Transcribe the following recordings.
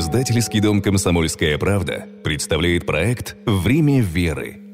Издательский дом «Комсомольская правда» представляет проект «Время веры»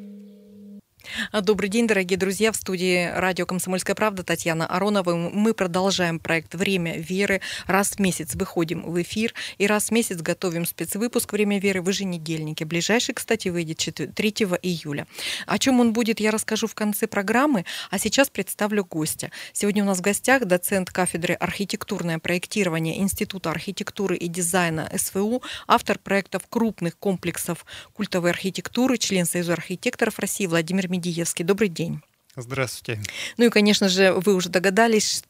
добрый день, дорогие друзья. В студии радио «Комсомольская правда» Татьяна Аронова. Мы продолжаем проект «Время веры». Раз в месяц выходим в эфир и раз в месяц готовим спецвыпуск «Время веры» в еженедельнике. Ближайший, кстати, выйдет 3 июля. О чем он будет, я расскажу в конце программы, а сейчас представлю гостя. Сегодня у нас в гостях доцент кафедры архитектурное проектирование Института архитектуры и дизайна СВУ, автор проектов крупных комплексов культовой архитектуры, член Союза архитекторов России Владимир Медиевский. Добрый день. Здравствуйте. Ну и, конечно же, вы уже догадались,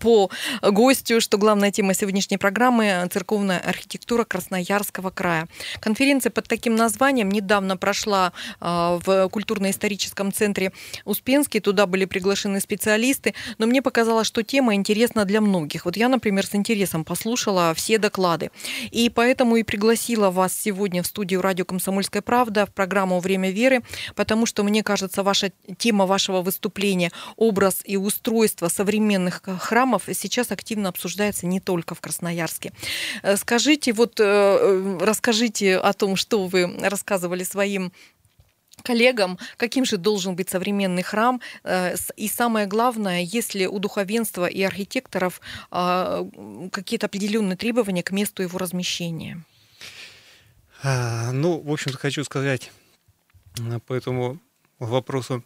по гостю, что главная тема сегодняшней программы – церковная архитектура Красноярского края. Конференция под таким названием недавно прошла а, в культурно-историческом центре Успенский. Туда были приглашены специалисты, но мне показалось, что тема интересна для многих. Вот я, например, с интересом послушала все доклады. И поэтому и пригласила вас сегодня в студию радио «Комсомольская правда» в программу «Время веры», потому что, мне кажется, ваша тема вашего выступления – образ и устройство современных храмов храмов сейчас активно обсуждается не только в Красноярске. Э, скажите, вот э, расскажите о том, что вы рассказывали своим коллегам, каким же должен быть современный храм, э, и самое главное, есть ли у духовенства и архитекторов а, какие-то определенные требования к месту его размещения? А, ну, в общем-то, хочу сказать по этому вопросу,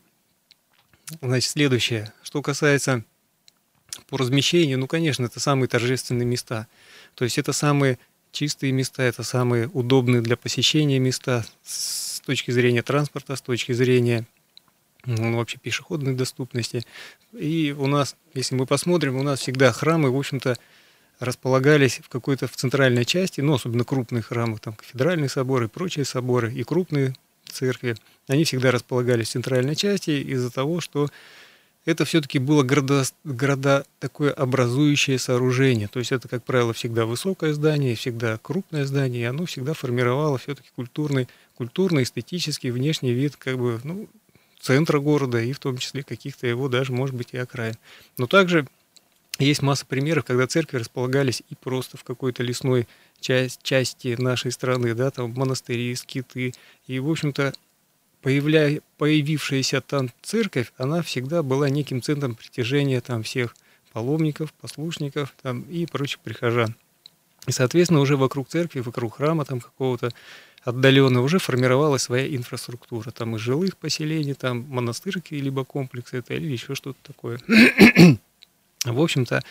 значит, следующее. Что касается по размещению, ну, конечно, это самые торжественные места. То есть это самые чистые места, это самые удобные для посещения места с точки зрения транспорта, с точки зрения ну, вообще пешеходной доступности. И у нас, если мы посмотрим, у нас всегда храмы, в общем-то, располагались в какой-то в центральной части, ну, особенно крупные храмы, там кафедральные соборы, прочие соборы и крупные церкви, они всегда располагались в центральной части из-за того, что это все-таки было города, города такое образующее сооружение. То есть это, как правило, всегда высокое здание, всегда крупное здание, и оно всегда формировало все-таки культурный, культурный, эстетический, внешний вид как бы, ну, центра города и в том числе каких-то его даже, может быть, и окраин. Но также есть масса примеров, когда церкви располагались и просто в какой-то лесной часть, части нашей страны, да, там монастыри, скиты. И, в общем-то, появля... появившаяся там церковь, она всегда была неким центром притяжения там всех паломников, послушников там, и прочих прихожан. И, соответственно, уже вокруг церкви, вокруг храма там какого-то отдаленно уже формировалась своя инфраструктура. Там и жилых поселений, там монастырки, либо комплексы это, или еще что-то такое. В общем-то,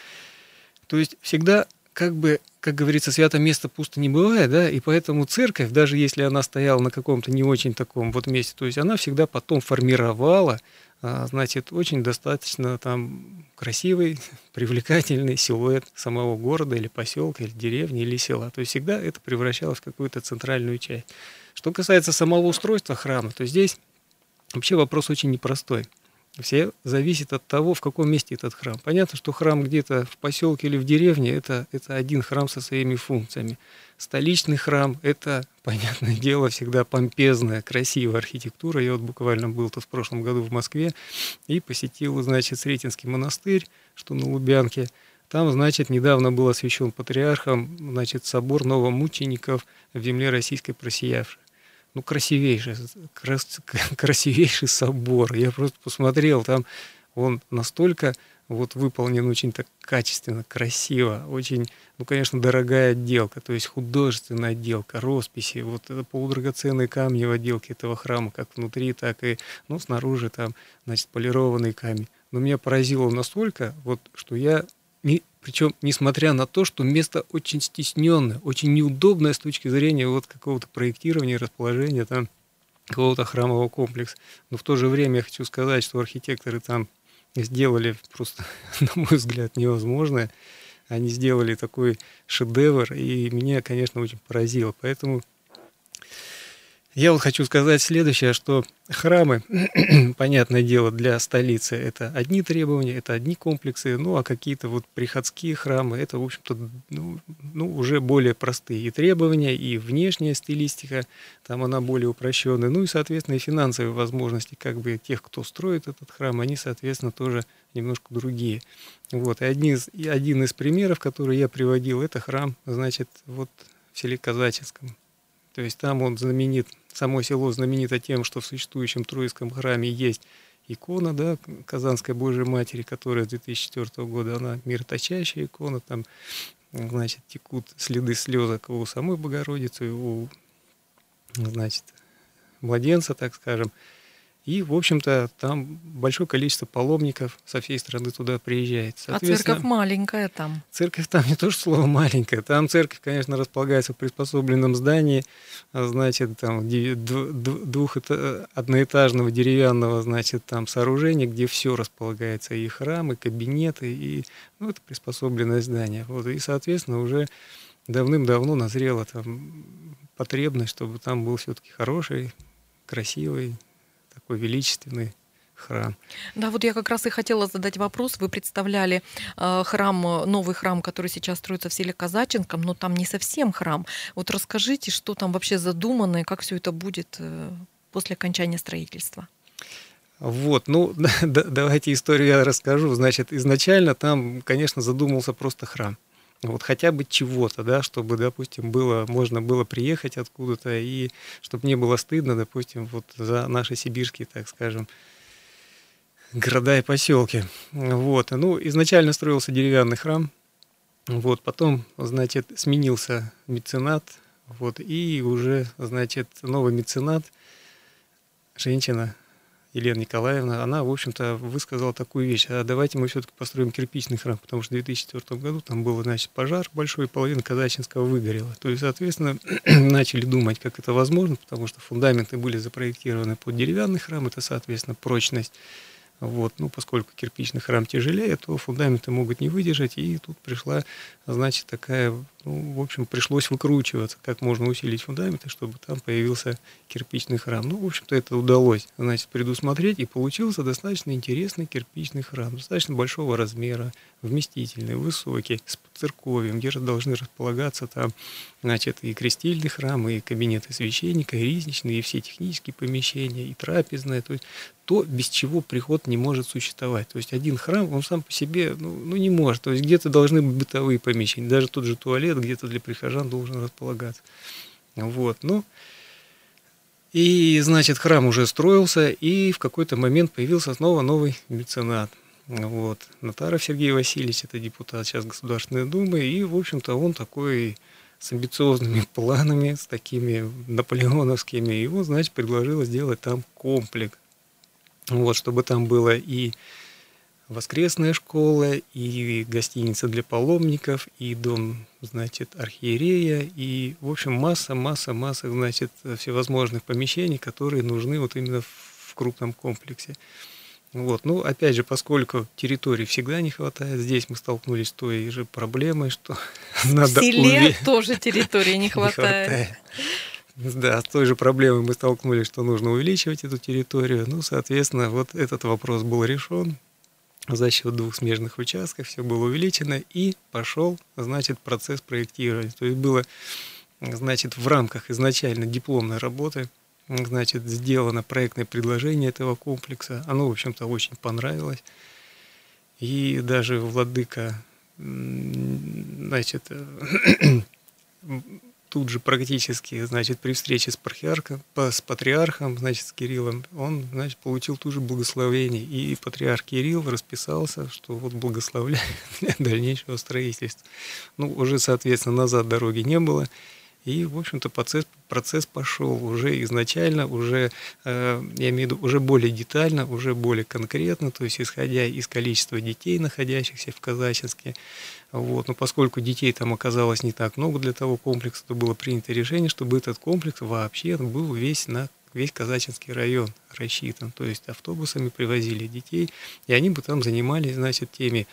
то есть всегда как бы, как говорится, свято место пусто не бывает, да, и поэтому церковь, даже если она стояла на каком-то не очень таком вот месте, то есть она всегда потом формировала, а, значит, очень достаточно там красивый, привлекательный силуэт самого города или поселка, или деревни, или села. То есть всегда это превращалось в какую-то центральную часть. Что касается самого устройства храма, то здесь вообще вопрос очень непростой. Все зависит от того, в каком месте этот храм. Понятно, что храм где-то в поселке или в деревне это, это один храм со своими функциями. Столичный храм это, понятное дело, всегда помпезная, красивая архитектура. Я вот буквально был тут в прошлом году в Москве и посетил, значит, Сретенский монастырь, что на Лубянке. Там, значит, недавно был освящен патриархом, значит, собор новомучеников в земле российской просиявшей ну, красивейший, крас, красивейший собор. Я просто посмотрел, там он настолько вот выполнен очень так качественно, красиво, очень, ну, конечно, дорогая отделка, то есть художественная отделка, росписи, вот это полудрагоценные камни в отделке этого храма, как внутри, так и, ну, снаружи там, значит, полированный камень. Но меня поразило настолько, вот, что я не, причем, несмотря на то, что место очень стесненное, очень неудобное с точки зрения вот какого-то проектирования, расположения там какого-то храмового комплекса. Но в то же время я хочу сказать, что архитекторы там сделали просто, на мой взгляд, невозможное. Они сделали такой шедевр, и меня, конечно, очень поразило. Поэтому я вот хочу сказать следующее, что храмы, понятное дело, для столицы это одни требования, это одни комплексы, ну а какие-то вот приходские храмы, это, в общем-то, ну, ну, уже более простые и требования, и внешняя стилистика, там она более упрощенная, ну и, соответственно, и финансовые возможности как бы тех, кто строит этот храм, они, соответственно, тоже немножко другие. Вот, и один из, и один из примеров, который я приводил, это храм, значит, вот в селе Казачинском. То есть там он знаменит, само село знаменито тем, что в существующем Троицком храме есть икона, да, Казанской Божьей Матери, которая с 2004 года, она мироточащая икона, там, значит, текут следы слезок у самой Богородицы, у, значит, младенца, так скажем. И, в общем-то, там большое количество паломников со всей страны туда приезжает. А церковь маленькая там? Церковь там не то, что слово маленькая. Там церковь, конечно, располагается в приспособленном здании, а, значит, там двух одноэтажного деревянного, значит, там сооружения, где все располагается, и храмы, и кабинеты, и, ну, это приспособленное здание. Вот, и, соответственно, уже давным-давно назрела там потребность, чтобы там был все-таки хороший, красивый, такой величественный храм. Да, вот я как раз и хотела задать вопрос. Вы представляли э, храм, новый храм, который сейчас строится в селе Казаченком, но там не совсем храм. Вот расскажите, что там вообще задумано и как все это будет э, после окончания строительства. Вот, ну давайте историю я расскажу. Значит, изначально там, конечно, задумался просто храм вот хотя бы чего-то, да, чтобы, допустим, было, можно было приехать откуда-то, и чтобы не было стыдно, допустим, вот за наши сибирские, так скажем, города и поселки. Вот. Ну, изначально строился деревянный храм, вот, потом, значит, сменился меценат, вот, и уже, значит, новый меценат, женщина, Елена Николаевна, она, в общем-то, высказала такую вещь. А давайте мы все-таки построим кирпичный храм, потому что в 2004 году там был, значит, пожар большой, половина Казачинского выгорела. То есть, соответственно, начали думать, как это возможно, потому что фундаменты были запроектированы под деревянный храм, это, соответственно, прочность вот. Ну, поскольку кирпичный храм тяжелее, то фундаменты могут не выдержать, и тут пришла, значит, такая, ну, в общем, пришлось выкручиваться, как можно усилить фундаменты, чтобы там появился кирпичный храм. Ну, в общем-то, это удалось, значит, предусмотреть, и получился достаточно интересный кирпичный храм, достаточно большого размера, вместительный, высокий, с церковью, где же должны располагаться там, значит, и крестильный храм, и кабинеты священника, и ризничные, и все технические помещения, и трапезная, то есть то, без чего приход не может существовать. То есть один храм, он сам по себе, ну, ну не может. То есть где-то должны быть бытовые помещения, даже тот же туалет где-то для прихожан должен располагаться. Вот, ну, и, значит, храм уже строился, и в какой-то момент появился снова новый меценат. Вот. Натаров Сергей Васильевич, это депутат сейчас Государственной Думы, и, в общем-то, он такой с амбициозными планами, с такими наполеоновскими, он, значит, предложил сделать там комплекс. Вот, чтобы там было и воскресная школа, и гостиница для паломников, и дом, значит, архиерея, и, в общем, масса, масса, масса, значит, всевозможных помещений, которые нужны вот именно в крупном комплексе. Вот. Ну, опять же, поскольку территории всегда не хватает, здесь мы столкнулись с той же проблемой, что надо... В селе уве... тоже территории не хватает. не хватает. Да, с той же проблемой мы столкнулись, что нужно увеличивать эту территорию. Ну, соответственно, вот этот вопрос был решен за счет двух смежных участков, все было увеличено, и пошел, значит, процесс проектирования. То есть было, значит, в рамках изначально дипломной работы значит, сделано проектное предложение этого комплекса. Оно, в общем-то, очень понравилось. И даже владыка, значит, тут же практически, значит, при встрече с, патриархом, с патриархом, значит, с Кириллом, он, значит, получил ту же благословение. И патриарх Кирилл расписался, что вот благословляет для дальнейшего строительства. Ну, уже, соответственно, назад дороги не было. И, в общем-то, процесс, процесс пошел уже изначально, уже, э, я имею в виду, уже более детально, уже более конкретно, то есть исходя из количества детей, находящихся в Казачинске. Вот. Но поскольку детей там оказалось не так много для того комплекса, то было принято решение, чтобы этот комплекс вообще был весь на весь Казачинский район рассчитан. То есть автобусами привозили детей, и они бы там занимались, значит, теми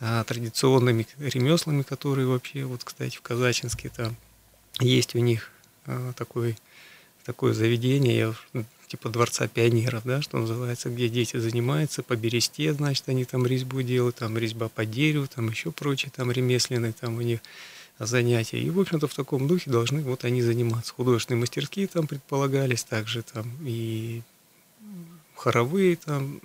а, традиционными ремеслами, которые вообще, вот, кстати, в Казачинске там есть у них а, такой, такое заведение, ну, типа дворца пионеров, да, что называется, где дети занимаются по бересте, значит, они там резьбу делают, там резьба по дереву, там еще прочее, там ремесленные, там у них занятия. И, в общем-то, в таком духе должны вот они заниматься. Художественные мастерские там предполагались, также там и хоровые там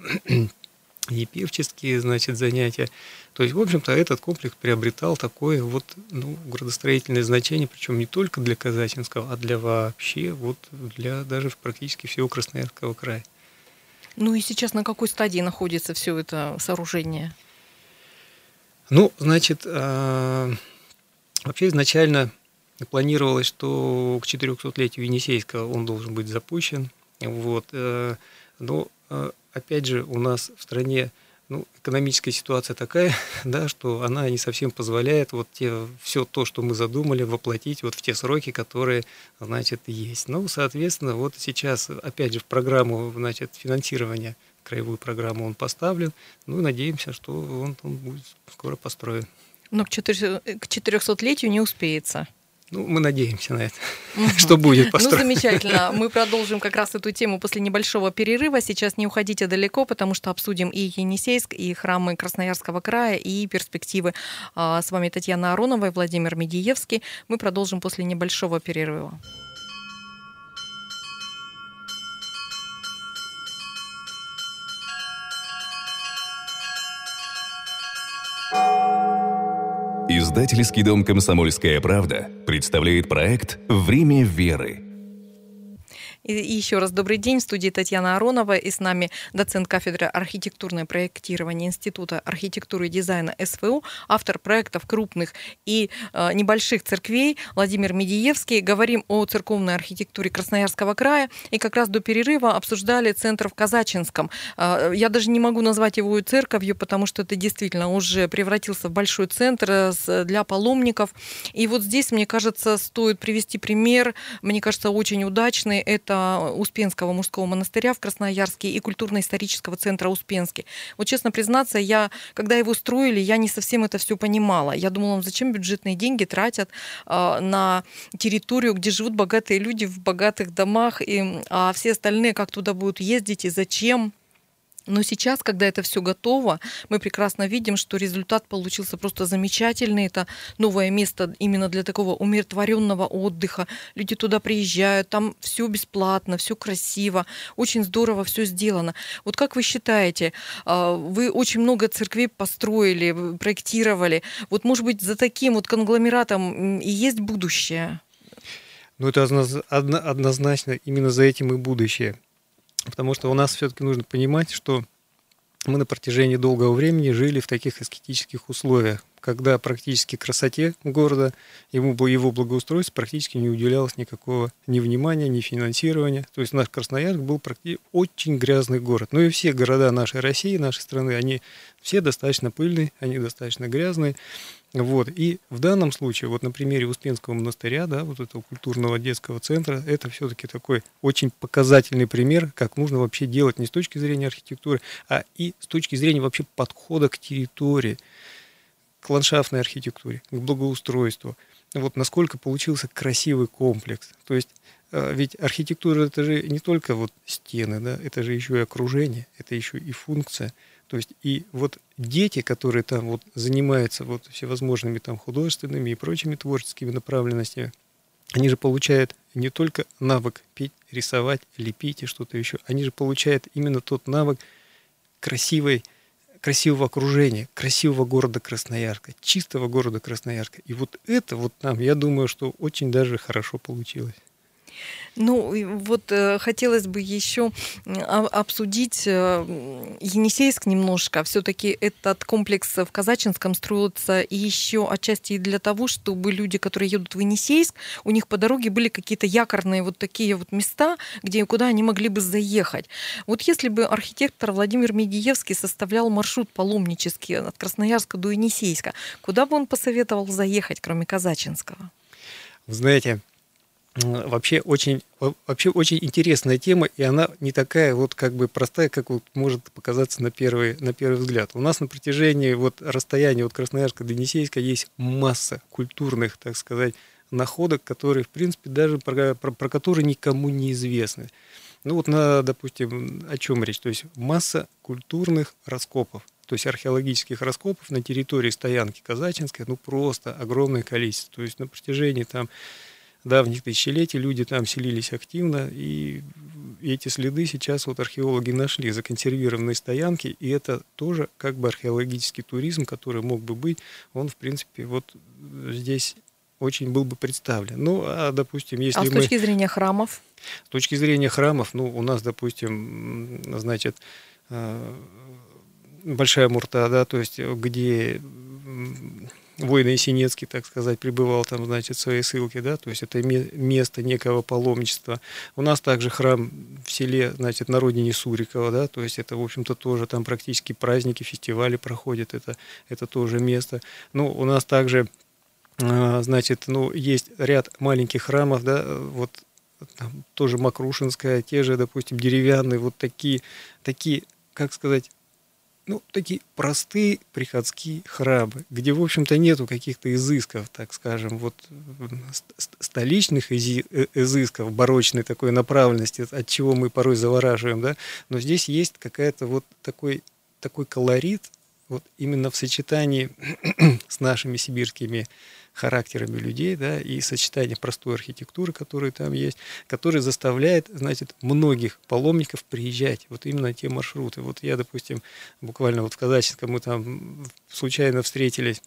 и певческие, значит, занятия. То есть, в общем-то, этот комплекс приобретал такое вот, ну, градостроительное значение, причем не только для Казачинского, а для вообще, вот для даже практически всего Красноярского края. Ну и сейчас на какой стадии находится все это сооружение? Ну, значит, э, вообще изначально планировалось, что к 400-летию Енисейского он должен быть запущен. Вот. Э, но, э, опять же, у нас в стране ну, экономическая ситуация такая, да, что она не совсем позволяет вот те, все то, что мы задумали, воплотить вот в те сроки, которые, значит, есть. Ну, соответственно, вот сейчас, опять же, в программу, значит, финансирования, краевую программу он поставлен, ну, надеемся, что он, он будет скоро построен. Но к 400-летию не успеется. Ну, мы надеемся на это, что будет построено. Ну, замечательно. Мы продолжим как раз эту тему после небольшого перерыва. Сейчас не уходите далеко, потому что обсудим и Енисейск, и храмы Красноярского края, и перспективы. А, с вами Татьяна Аронова и Владимир Медиевский. Мы продолжим после небольшого перерыва. Издательский дом «Комсомольская правда» представляет проект «Время веры» И еще раз добрый день. В студии Татьяна Аронова и с нами доцент кафедры архитектурное проектирование Института архитектуры и дизайна СВУ, автор проектов крупных и э, небольших церквей Владимир Медиевский. Говорим о церковной архитектуре Красноярского края. И как раз до перерыва обсуждали центр в Казачинском. Э, я даже не могу назвать его церковью, потому что это действительно уже превратился в большой центр э, для паломников. И вот здесь, мне кажется, стоит привести пример, мне кажется, очень удачный. Это Успенского мужского монастыря в Красноярске и культурно-исторического центра Успенский. Вот честно признаться, я, когда его строили, я не совсем это все понимала. Я думала, зачем бюджетные деньги тратят э, на территорию, где живут богатые люди в богатых домах, и, а все остальные как туда будут ездить и зачем. Но сейчас, когда это все готово, мы прекрасно видим, что результат получился просто замечательный. Это новое место именно для такого умиротворенного отдыха. Люди туда приезжают, там все бесплатно, все красиво, очень здорово все сделано. Вот как вы считаете, а, вы очень много церквей построили, проектировали. Вот, может быть, за таким вот конгломератом и есть будущее? Ну, это однозначно именно за этим и будущее. Потому что у нас все-таки нужно понимать, что мы на протяжении долгого времени жили в таких аскетических условиях, когда практически красоте города, ему, его благоустройство практически не уделялось никакого ни внимания, ни финансирования. То есть наш Красноярск был практически очень грязный город. Ну и все города нашей России, нашей страны, они все достаточно пыльные, они достаточно грязные. Вот. И в данном случае, вот на примере Успенского монастыря, да, вот этого культурного детского центра, это все-таки такой очень показательный пример, как нужно вообще делать не с точки зрения архитектуры, а и с точки зрения вообще подхода к территории, к ландшафтной архитектуре, к благоустройству. Вот насколько получился красивый комплекс. То есть э, ведь архитектура это же не только вот стены, да, это же еще и окружение, это еще и функция. То есть и вот дети, которые там вот занимаются вот всевозможными там художественными и прочими творческими направленностями, они же получают не только навык петь, рисовать, лепить и что-то еще, они же получают именно тот навык красивой, красивого окружения, красивого города Красноярска, чистого города Красноярска. И вот это вот нам, я думаю, что очень даже хорошо получилось. Ну, вот э, хотелось бы еще обсудить э, Енисейск немножко. Все-таки этот комплекс в Казачинском строился еще отчасти для того, чтобы люди, которые едут в Енисейск, у них по дороге были какие-то якорные вот такие вот места, где куда они могли бы заехать. Вот если бы архитектор Владимир Медиевский составлял маршрут паломнический от Красноярска до Енисейска, куда бы он посоветовал заехать, кроме Казачинского? Вы знаете, вообще очень, вообще очень интересная тема, и она не такая вот как бы простая, как вот может показаться на первый, на первый взгляд. У нас на протяжении вот расстояния от Красноярска до Енисейска есть масса культурных, так сказать, находок, которые, в принципе, даже про, про, про которые никому не известны. Ну вот, на, допустим, о чем речь? То есть масса культурных раскопов, то есть археологических раскопов на территории стоянки Казачинской, ну просто огромное количество. То есть на протяжении там давних тысячелетий люди там селились активно, и эти следы сейчас вот археологи нашли, законсервированные стоянки, и это тоже как бы археологический туризм, который мог бы быть, он, в принципе, вот здесь очень был бы представлен. Ну, а, допустим, если а с мы... точки зрения храмов? С точки зрения храмов, ну, у нас, допустим, значит, э, Большая Мурта, да, то есть где воин Есенецкий, так сказать, пребывал там, значит, в своей ссылке, да, то есть это место некого паломничества. У нас также храм в селе, значит, на родине Сурикова, да, то есть это, в общем-то, тоже там практически праздники, фестивали проходят, это, это тоже место. Ну, у нас также, а, значит, ну, есть ряд маленьких храмов, да, вот там, тоже Макрушинская, те же, допустим, деревянные, вот такие, такие, как сказать, ну, такие простые приходские храмы, где, в общем-то, нету каких-то изысков, так скажем, вот столичных э, изысков, барочной такой направленности, от чего мы порой завораживаем, да, но здесь есть какая-то вот такой, такой колорит, вот именно в сочетании с нашими сибирскими характерами людей, да, и сочетание простой архитектуры, которая там есть, который заставляет, значит, многих паломников приезжать вот именно те маршруты. Вот я, допустим, буквально вот в Казачинском мы там случайно встретились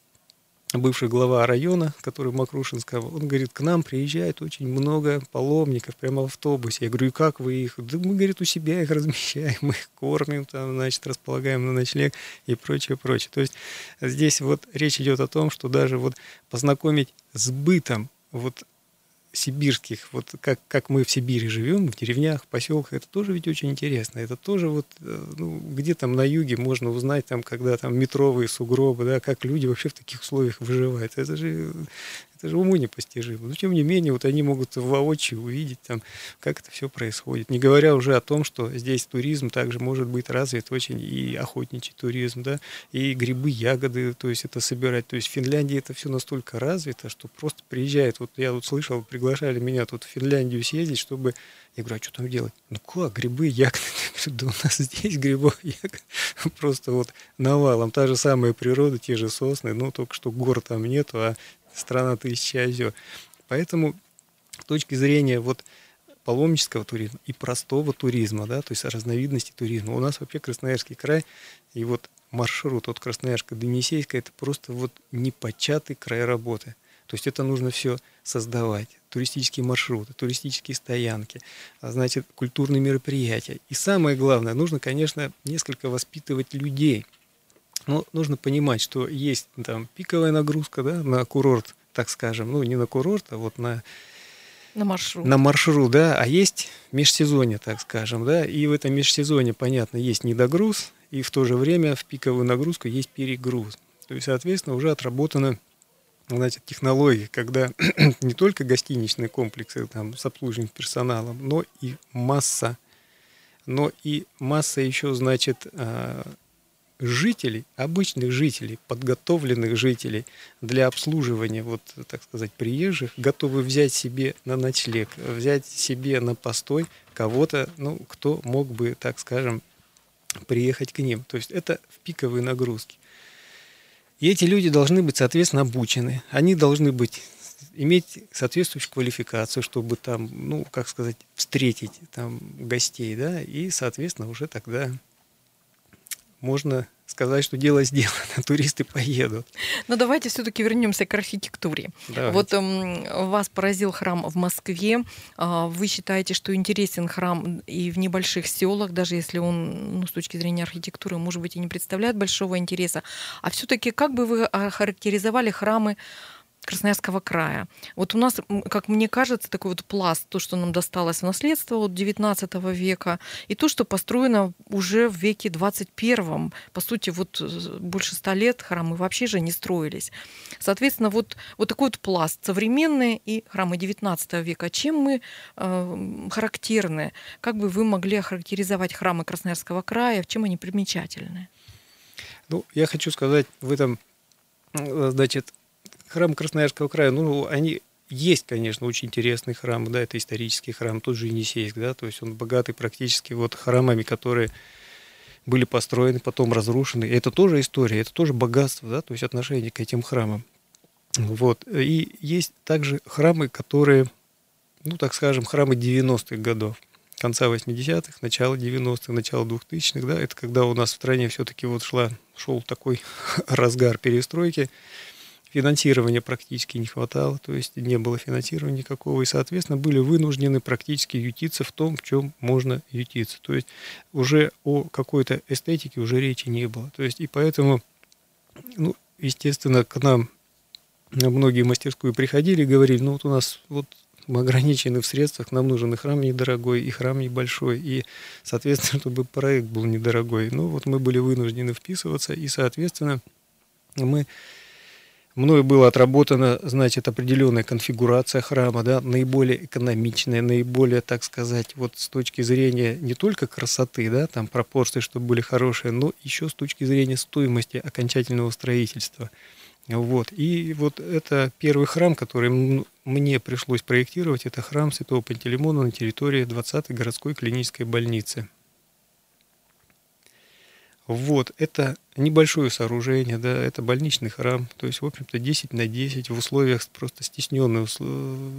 бывший глава района, который Макрушинского, он говорит, к нам приезжает очень много паломников прямо в автобусе. Я говорю, и как вы их? Да мы, говорит, у себя их размещаем, мы их кормим, там, значит, располагаем на ночлег и прочее, прочее. То есть здесь вот речь идет о том, что даже вот познакомить с бытом вот сибирских, вот как, как мы в Сибири живем, в деревнях, в поселках, это тоже ведь очень интересно. Это тоже вот, э, ну, где там на юге можно узнать, там, когда там метровые сугробы, да, как люди вообще в таких условиях выживают. Это же это же уму непостижимо. Но тем не менее, вот они могут воочию увидеть, там, как это все происходит. Не говоря уже о том, что здесь туризм также может быть развит очень и охотничий туризм, да, и грибы, ягоды, то есть это собирать. То есть в Финляндии это все настолько развито, что просто приезжает, вот я тут слышал, приглашали меня тут в Финляндию съездить, чтобы я говорю, а что там делать? Ну как, грибы, ягоды? Да у нас здесь грибов, ягод просто вот навалом. Та же самая природа, те же сосны, ну только что гор там нету, а страна тысячи озер. Поэтому с точки зрения вот паломнического туризма и простого туризма, да, то есть разновидности туризма. У нас вообще Красноярский край, и вот маршрут от Красноярска до Енисейска, это просто вот непочатый край работы. То есть это нужно все создавать. Туристические маршруты, туристические стоянки, а значит, культурные мероприятия. И самое главное, нужно, конечно, несколько воспитывать людей – но нужно понимать, что есть там пиковая нагрузка да, на курорт, так скажем, ну не на курорт, а вот на на маршрут. На маршрут, да, а есть межсезонье, так скажем, да, и в этом межсезонье, понятно, есть недогруз, и в то же время в пиковую нагрузку есть перегруз. То есть, соответственно, уже отработана значит, технологии, когда не только гостиничные комплексы там, с обслуживанием персоналом, но и масса, но и масса еще, значит, а, жителей, обычных жителей, подготовленных жителей для обслуживания, вот, так сказать, приезжих, готовы взять себе на ночлег, взять себе на постой кого-то, ну, кто мог бы, так скажем, приехать к ним. То есть это в пиковые нагрузки. И эти люди должны быть, соответственно, обучены. Они должны быть иметь соответствующую квалификацию, чтобы там, ну, как сказать, встретить там гостей, да, и, соответственно, уже тогда можно сказать, что дело сделано, туристы поедут. Но давайте все-таки вернемся к архитектуре. Давайте. Вот эм, вас поразил храм в Москве. Э, вы считаете, что интересен храм и в небольших селах, даже если он, ну, с точки зрения архитектуры, может быть, и не представляет большого интереса. А все-таки как бы вы охарактеризовали храмы Красноярского края. Вот у нас, как мне кажется, такой вот пласт, то, что нам досталось в наследство от 19 века, и то, что построено уже в веке 21. По сути, вот э, больше ста лет храмы вообще же не строились. Соответственно, вот, вот такой вот пласт современные и храмы 19 века. Чем мы э, характерны? Как бы вы могли охарактеризовать храмы Красноярского края? Чем они примечательны? Ну, я хочу сказать в этом, значит, храм Красноярского края, ну, они есть, конечно, очень интересный храм, да, это исторический храм, тот же Енисейск, да, то есть он богатый практически вот храмами, которые были построены, потом разрушены. Это тоже история, это тоже богатство, да, то есть отношение к этим храмам. Вот. И есть также храмы, которые, ну, так скажем, храмы 90-х годов. конца 80-х, начала 90-х, начала 2000-х, да, это когда у нас в стране все-таки вот шла, шел такой разгар перестройки, финансирования практически не хватало, то есть не было финансирования никакого, и, соответственно, были вынуждены практически ютиться в том, в чем можно ютиться. То есть уже о какой-то эстетике уже речи не было. То есть и поэтому, ну, естественно, к нам многие мастерскую приходили и говорили, ну вот у нас вот мы ограничены в средствах, нам нужен и храм недорогой, и храм небольшой, и, соответственно, чтобы проект был недорогой. Ну вот мы были вынуждены вписываться, и, соответственно, мы Мною была отработана, значит, определенная конфигурация храма, да, наиболее экономичная, наиболее, так сказать, вот с точки зрения не только красоты, да, там пропорции, чтобы были хорошие, но еще с точки зрения стоимости окончательного строительства. Вот. И вот это первый храм, который мне пришлось проектировать, это храм Святого Пантелеймона на территории 20-й городской клинической больницы. Вот, это небольшое сооружение, да, это больничный храм, то есть, в общем-то, 10 на 10 в условиях просто стесненной,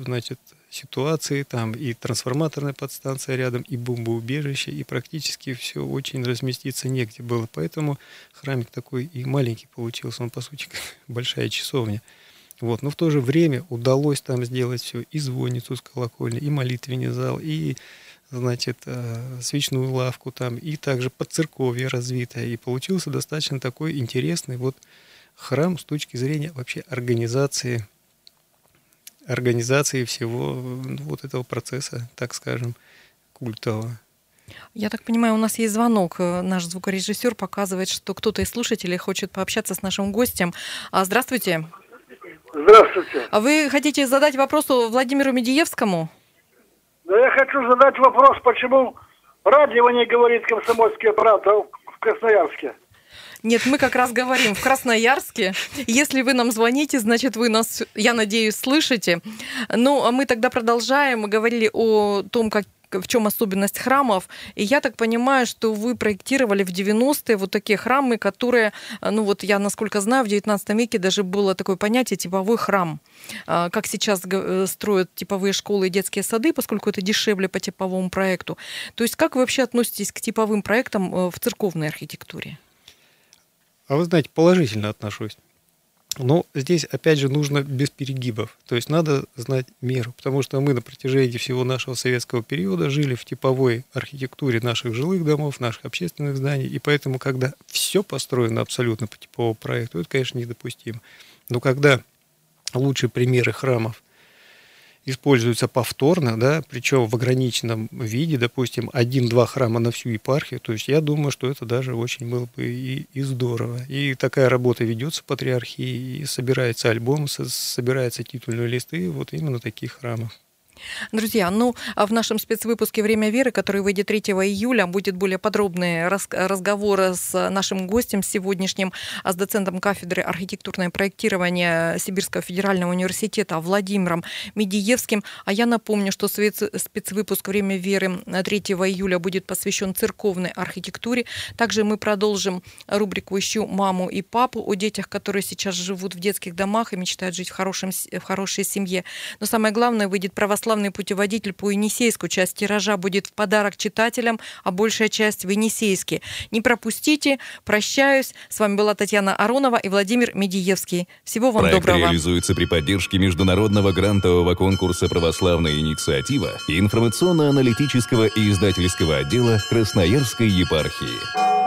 значит, ситуации, там и трансформаторная подстанция рядом, и бомбоубежище, и практически все очень разместиться негде было, поэтому храмик такой и маленький получился, он, по сути, большая часовня. Вот. Но в то же время удалось там сделать все, и звонницу с колокольни, и молитвенный зал, и значит, э, свечную лавку там, и также подцерковье развитое. И получился достаточно такой интересный вот храм с точки зрения вообще организации, организации всего ну, вот этого процесса, так скажем, культового. Я так понимаю, у нас есть звонок. Э, наш звукорежиссер показывает, что кто-то из слушателей хочет пообщаться с нашим гостем. А, здравствуйте. Здравствуйте. А вы хотите задать вопрос Владимиру Медиевскому? Да я хочу задать вопрос, почему радио не говорит комсомольская правда в Красноярске? Нет, мы как раз говорим в Красноярске. Если вы нам звоните, значит, вы нас, я надеюсь, слышите. Ну, а мы тогда продолжаем. Мы говорили о том, как в чем особенность храмов. И я так понимаю, что вы проектировали в 90-е вот такие храмы, которые, э, ну вот я насколько знаю, в 19 веке даже было такое понятие типовой храм. А, как сейчас э, строят типовые школы и детские сады, поскольку это дешевле по типовому проекту. То есть как вы вообще относитесь к типовым проектам э, в церковной архитектуре? А вы знаете, положительно отношусь. Но здесь, опять же, нужно без перегибов. То есть надо знать меру, потому что мы на протяжении всего нашего советского периода жили в типовой архитектуре наших жилых домов, наших общественных зданий, и поэтому, когда все построено абсолютно по типовому проекту, это, конечно, недопустимо. Но когда лучшие примеры храмов используются повторно, да, причем в ограниченном виде, допустим, один-два храма на всю епархию, то есть я думаю, что это даже очень было бы и, и здорово. И такая работа ведется в патриархии, и собирается альбом, собираются титульные листы вот именно таких храмов. Друзья, ну, а в нашем спецвыпуске «Время веры», который выйдет 3 июля, будет более подробный разговор с нашим гостем сегодняшним, а с доцентом кафедры архитектурное проектирование Сибирского федерального университета Владимиром Медиевским. А я напомню, что спецвыпуск «Время веры» 3 июля будет посвящен церковной архитектуре. Также мы продолжим рубрику «Ищу маму и папу» о детях, которые сейчас живут в детских домах и мечтают жить в, хорошем, в хорошей семье. Но самое главное, выйдет православный православный путеводитель по Енисейску. Часть тиража будет в подарок читателям, а большая часть в Енисейске. Не пропустите. Прощаюсь. С вами была Татьяна Аронова и Владимир Медиевский. Всего вам Проект доброго. реализуется при поддержке международного грантового конкурса «Православная инициатива» и информационно-аналитического и издательского отдела Красноярской епархии.